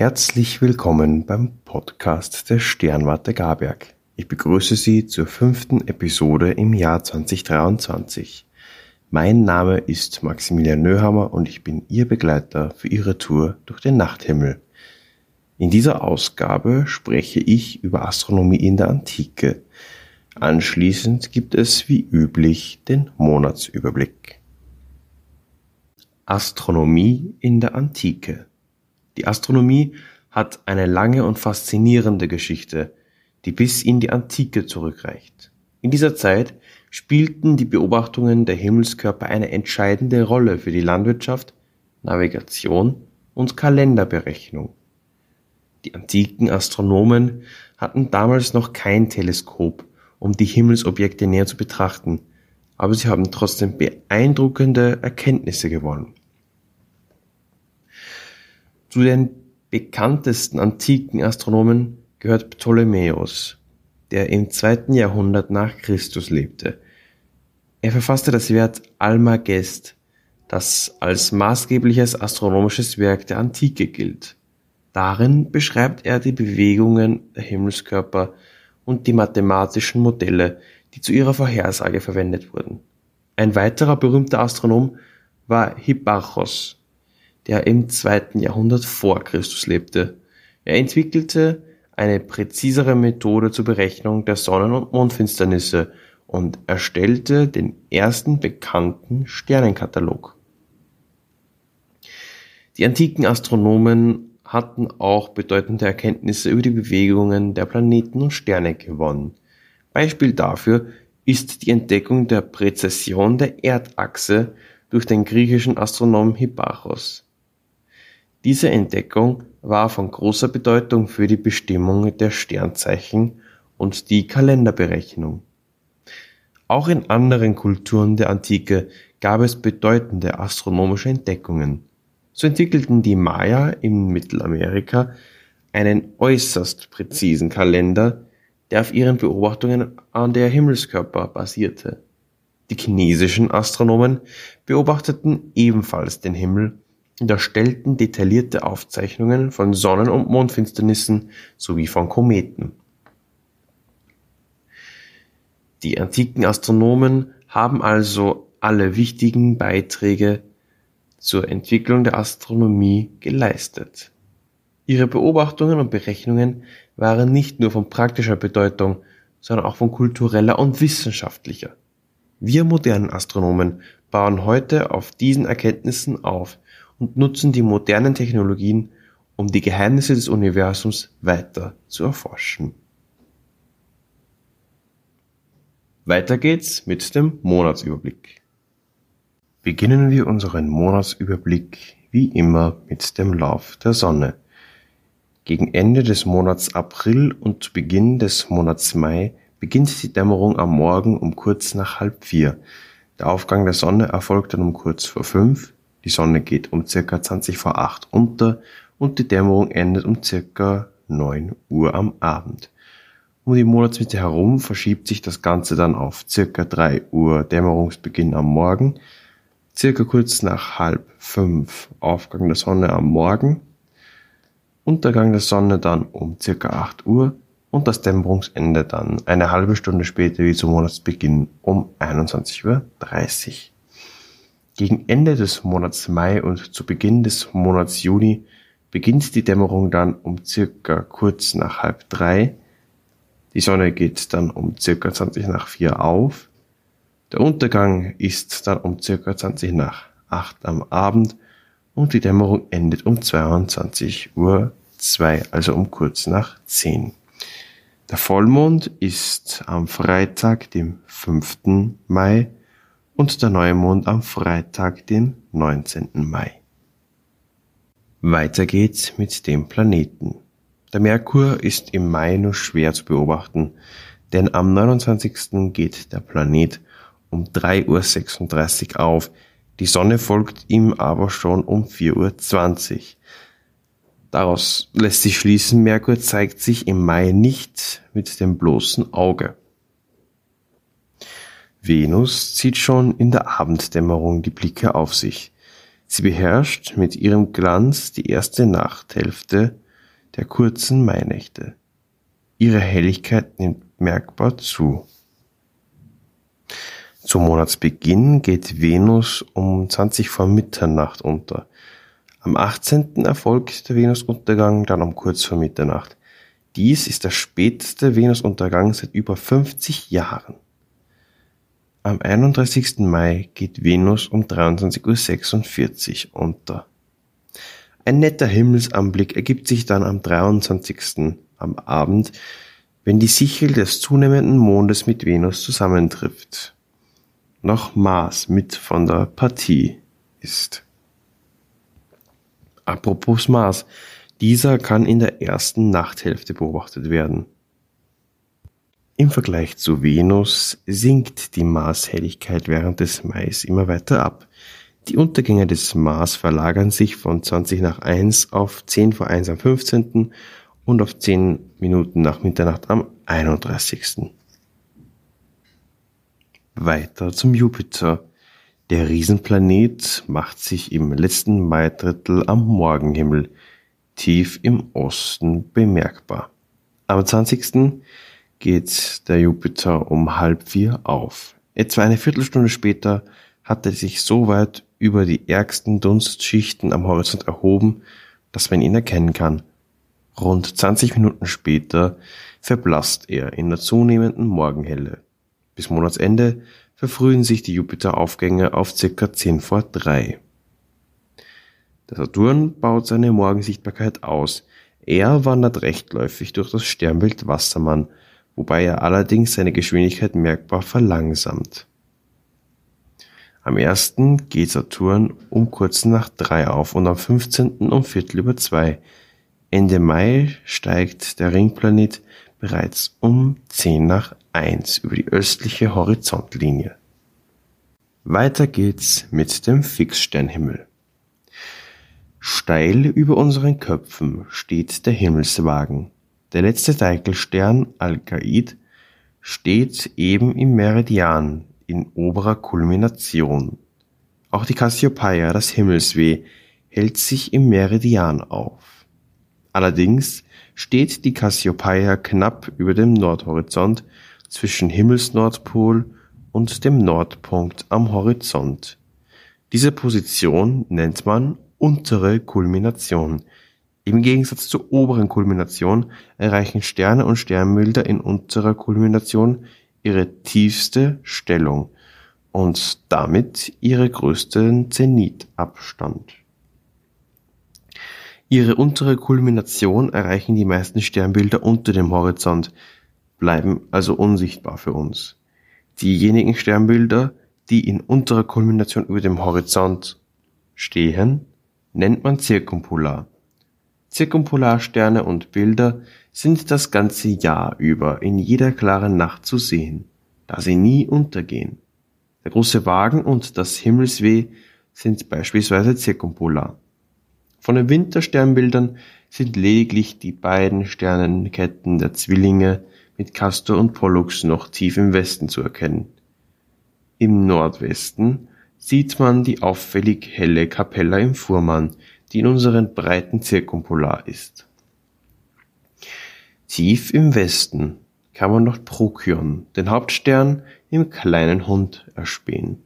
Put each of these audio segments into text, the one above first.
Herzlich willkommen beim Podcast der Sternwarte Garberg. Ich begrüße Sie zur fünften Episode im Jahr 2023. Mein Name ist Maximilian Nöhammer und ich bin Ihr Begleiter für Ihre Tour durch den Nachthimmel. In dieser Ausgabe spreche ich über Astronomie in der Antike. Anschließend gibt es wie üblich den Monatsüberblick. Astronomie in der Antike. Die Astronomie hat eine lange und faszinierende Geschichte, die bis in die Antike zurückreicht. In dieser Zeit spielten die Beobachtungen der Himmelskörper eine entscheidende Rolle für die Landwirtschaft, Navigation und Kalenderberechnung. Die antiken Astronomen hatten damals noch kein Teleskop, um die Himmelsobjekte näher zu betrachten, aber sie haben trotzdem beeindruckende Erkenntnisse gewonnen. Zu den bekanntesten antiken Astronomen gehört Ptolemäus, der im zweiten Jahrhundert nach Christus lebte. Er verfasste das Werk Almagest, das als maßgebliches astronomisches Werk der Antike gilt. Darin beschreibt er die Bewegungen der Himmelskörper und die mathematischen Modelle, die zu ihrer Vorhersage verwendet wurden. Ein weiterer berühmter Astronom war Hipparchos, der im zweiten Jahrhundert vor Christus lebte. Er entwickelte eine präzisere Methode zur Berechnung der Sonnen- und Mondfinsternisse und erstellte den ersten bekannten Sternenkatalog. Die antiken Astronomen hatten auch bedeutende Erkenntnisse über die Bewegungen der Planeten und Sterne gewonnen. Beispiel dafür ist die Entdeckung der Präzession der Erdachse durch den griechischen Astronomen Hipparchos. Diese Entdeckung war von großer Bedeutung für die Bestimmung der Sternzeichen und die Kalenderberechnung. Auch in anderen Kulturen der Antike gab es bedeutende astronomische Entdeckungen. So entwickelten die Maya in Mittelamerika einen äußerst präzisen Kalender, der auf ihren Beobachtungen an der Himmelskörper basierte. Die chinesischen Astronomen beobachteten ebenfalls den Himmel und erstellten detaillierte Aufzeichnungen von Sonnen- und Mondfinsternissen sowie von Kometen. Die antiken Astronomen haben also alle wichtigen Beiträge zur Entwicklung der Astronomie geleistet. Ihre Beobachtungen und Berechnungen waren nicht nur von praktischer Bedeutung, sondern auch von kultureller und wissenschaftlicher. Wir modernen Astronomen bauen heute auf diesen Erkenntnissen auf und nutzen die modernen Technologien, um die Geheimnisse des Universums weiter zu erforschen. Weiter geht's mit dem Monatsüberblick. Beginnen wir unseren Monatsüberblick wie immer mit dem Lauf der Sonne. Gegen Ende des Monats April und zu Beginn des Monats Mai beginnt die Dämmerung am Morgen um kurz nach halb vier. Der Aufgang der Sonne erfolgt dann um kurz vor fünf, die Sonne geht um circa 20 vor 8 unter und die Dämmerung endet um circa 9 Uhr am Abend. Um die Monatsmitte herum verschiebt sich das Ganze dann auf circa 3 Uhr Dämmerungsbeginn am Morgen, circa kurz nach halb fünf Aufgang der Sonne am Morgen, Untergang der Sonne dann um circa 8 Uhr und das Dämmerungsende dann eine halbe Stunde später wie zum Monatsbeginn um 21.30 Uhr. Gegen Ende des Monats Mai und zu Beginn des Monats Juni beginnt die Dämmerung dann um circa kurz nach halb drei. Die Sonne geht dann um circa 20 nach vier auf. Der Untergang ist dann um circa 20 nach acht am Abend und die Dämmerung endet um 22 Uhr zwei, also um kurz nach zehn. Der Vollmond ist am Freitag, dem 5. Mai und der Neumond am Freitag, den 19. Mai. Weiter geht's mit dem Planeten. Der Merkur ist im Mai nur schwer zu beobachten, denn am 29. geht der Planet um 3.36 Uhr auf, die Sonne folgt ihm aber schon um 4.20 Uhr. Daraus lässt sich schließen, Merkur zeigt sich im Mai nicht mit dem bloßen Auge. Venus zieht schon in der Abenddämmerung die Blicke auf sich. Sie beherrscht mit ihrem Glanz die erste Nachthälfte der kurzen Mainächte. Ihre Helligkeit nimmt merkbar zu. Zum Monatsbeginn geht Venus um 20 vor Mitternacht unter. Am 18. erfolgt der Venusuntergang dann um kurz vor Mitternacht. Dies ist der späteste Venusuntergang seit über 50 Jahren. Am 31. Mai geht Venus um 23.46 Uhr unter. Ein netter Himmelsanblick ergibt sich dann am 23. am Abend, wenn die Sichel des zunehmenden Mondes mit Venus zusammentrifft noch Mars mit von der Partie ist. Apropos Mars, dieser kann in der ersten Nachthälfte beobachtet werden. Im Vergleich zu Venus sinkt die Marshelligkeit während des Mais immer weiter ab. Die Untergänge des Mars verlagern sich von 20 nach 1 auf 10 vor 1 am 15. und auf 10 Minuten nach Mitternacht am 31. Weiter zum Jupiter. Der Riesenplanet macht sich im letzten Maidrittel am Morgenhimmel tief im Osten bemerkbar. Am 20. geht der Jupiter um halb vier auf. Etwa eine Viertelstunde später hat er sich so weit über die ärgsten Dunstschichten am Horizont erhoben, dass man ihn erkennen kann. Rund 20 Minuten später verblasst er in der zunehmenden Morgenhelle. Bis Monatsende verfrühen sich die Jupiteraufgänge auf ca. 10 vor 3. Der Saturn baut seine Morgensichtbarkeit aus. Er wandert rechtläufig durch das Sternbild Wassermann, wobei er allerdings seine Geschwindigkeit merkbar verlangsamt. Am 1. geht Saturn um kurz nach 3 auf und am 15. um Viertel über 2. Ende Mai steigt der Ringplanet bereits um 10 nach 1 über die östliche Horizontlinie. Weiter geht's mit dem Fixsternhimmel. Steil über unseren Köpfen steht der Himmelswagen. Der letzte Deichkelstern Alkaid steht eben im Meridian in oberer Kulmination. Auch die Cassiopeia, das Himmelsweh, hält sich im Meridian auf. Allerdings steht die Cassiopeia knapp über dem Nordhorizont zwischen Himmelsnordpol und dem Nordpunkt am Horizont. Diese Position nennt man untere Kulmination. Im Gegensatz zur oberen Kulmination erreichen Sterne und Sternbilder in unterer Kulmination ihre tiefste Stellung und damit ihre größten Zenithafstand. Ihre untere Kulmination erreichen die meisten Sternbilder unter dem Horizont, bleiben also unsichtbar für uns. Diejenigen Sternbilder, die in unterer Kulmination über dem Horizont stehen, nennt man Zirkumpolar. Zirkumpolarsterne und Bilder sind das ganze Jahr über in jeder klaren Nacht zu sehen, da sie nie untergehen. Der große Wagen und das Himmelsweh sind beispielsweise zirkumpolar. Von den Wintersternbildern sind lediglich die beiden Sternenketten der Zwillinge mit Castor und Pollux noch tief im Westen zu erkennen. Im Nordwesten sieht man die auffällig helle Capella im Fuhrmann, die in unseren Breiten zirkumpolar ist. Tief im Westen kann man noch Procyon, den Hauptstern im kleinen Hund, erspähen.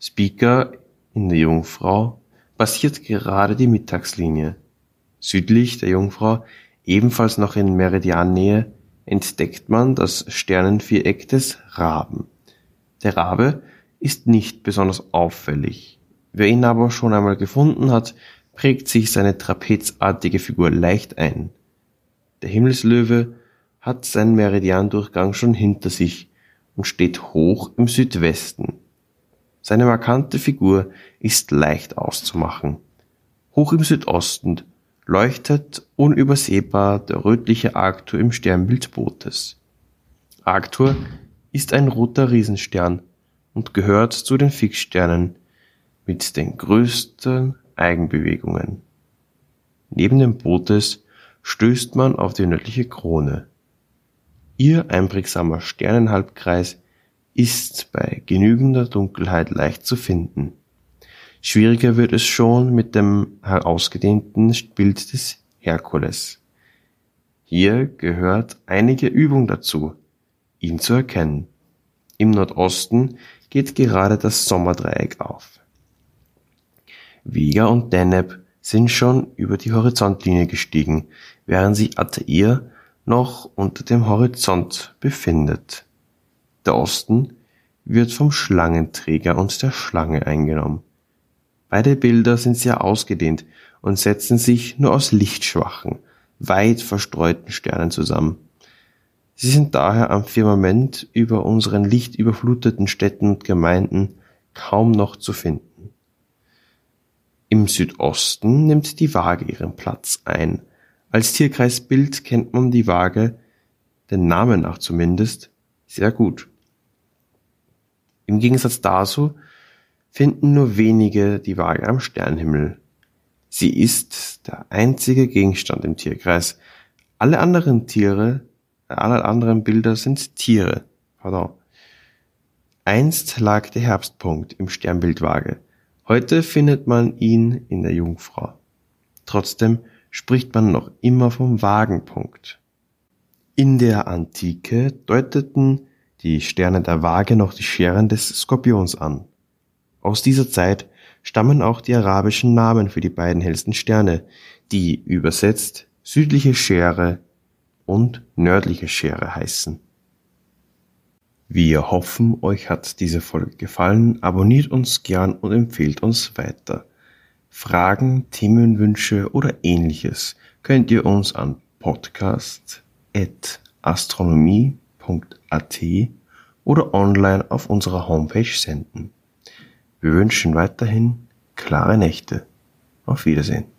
Speaker in der Jungfrau passiert gerade die Mittagslinie. Südlich der Jungfrau, ebenfalls noch in Meridiannähe, entdeckt man das Sternenviereck des Raben. Der Rabe ist nicht besonders auffällig. Wer ihn aber schon einmal gefunden hat, prägt sich seine trapezartige Figur leicht ein. Der Himmelslöwe hat seinen Meridiandurchgang schon hinter sich und steht hoch im Südwesten. Seine markante Figur ist leicht auszumachen. Hoch im Südosten leuchtet unübersehbar der rötliche Arctur im Sternbild Bootes. Arctur ist ein roter Riesenstern und gehört zu den Fixsternen mit den größten Eigenbewegungen. Neben dem Bootes stößt man auf die nördliche Krone. Ihr einprägsamer Sternenhalbkreis ist bei genügender Dunkelheit leicht zu finden. Schwieriger wird es schon mit dem herausgedehnten Bild des Herkules. Hier gehört einige Übung dazu, ihn zu erkennen. Im Nordosten geht gerade das Sommerdreieck auf. Vega und Deneb sind schon über die Horizontlinie gestiegen, während sich Altair noch unter dem Horizont befindet. Der Osten wird vom Schlangenträger und der Schlange eingenommen. Beide Bilder sind sehr ausgedehnt und setzen sich nur aus lichtschwachen, weit verstreuten Sternen zusammen. Sie sind daher am Firmament über unseren lichtüberfluteten Städten und Gemeinden kaum noch zu finden. Im Südosten nimmt die Waage ihren Platz ein. Als Tierkreisbild kennt man die Waage, den Namen nach zumindest, sehr gut. Im Gegensatz dazu finden nur wenige die Waage am Sternhimmel. Sie ist der einzige Gegenstand im Tierkreis. Alle anderen Tiere, alle anderen Bilder sind Tiere. Pardon. Einst lag der Herbstpunkt im Sternbild Waage. Heute findet man ihn in der Jungfrau. Trotzdem spricht man noch immer vom Wagenpunkt. In der Antike deuteten die Sterne der Waage noch die Scheren des Skorpions an. Aus dieser Zeit stammen auch die arabischen Namen für die beiden hellsten Sterne, die übersetzt südliche Schere und nördliche Schere heißen. Wir hoffen, euch hat diese Folge gefallen. Abonniert uns gern und empfehlt uns weiter. Fragen, Themenwünsche oder ähnliches könnt ihr uns an podcast.astronomie.at oder online auf unserer Homepage senden. Wir wünschen weiterhin klare Nächte. Auf Wiedersehen.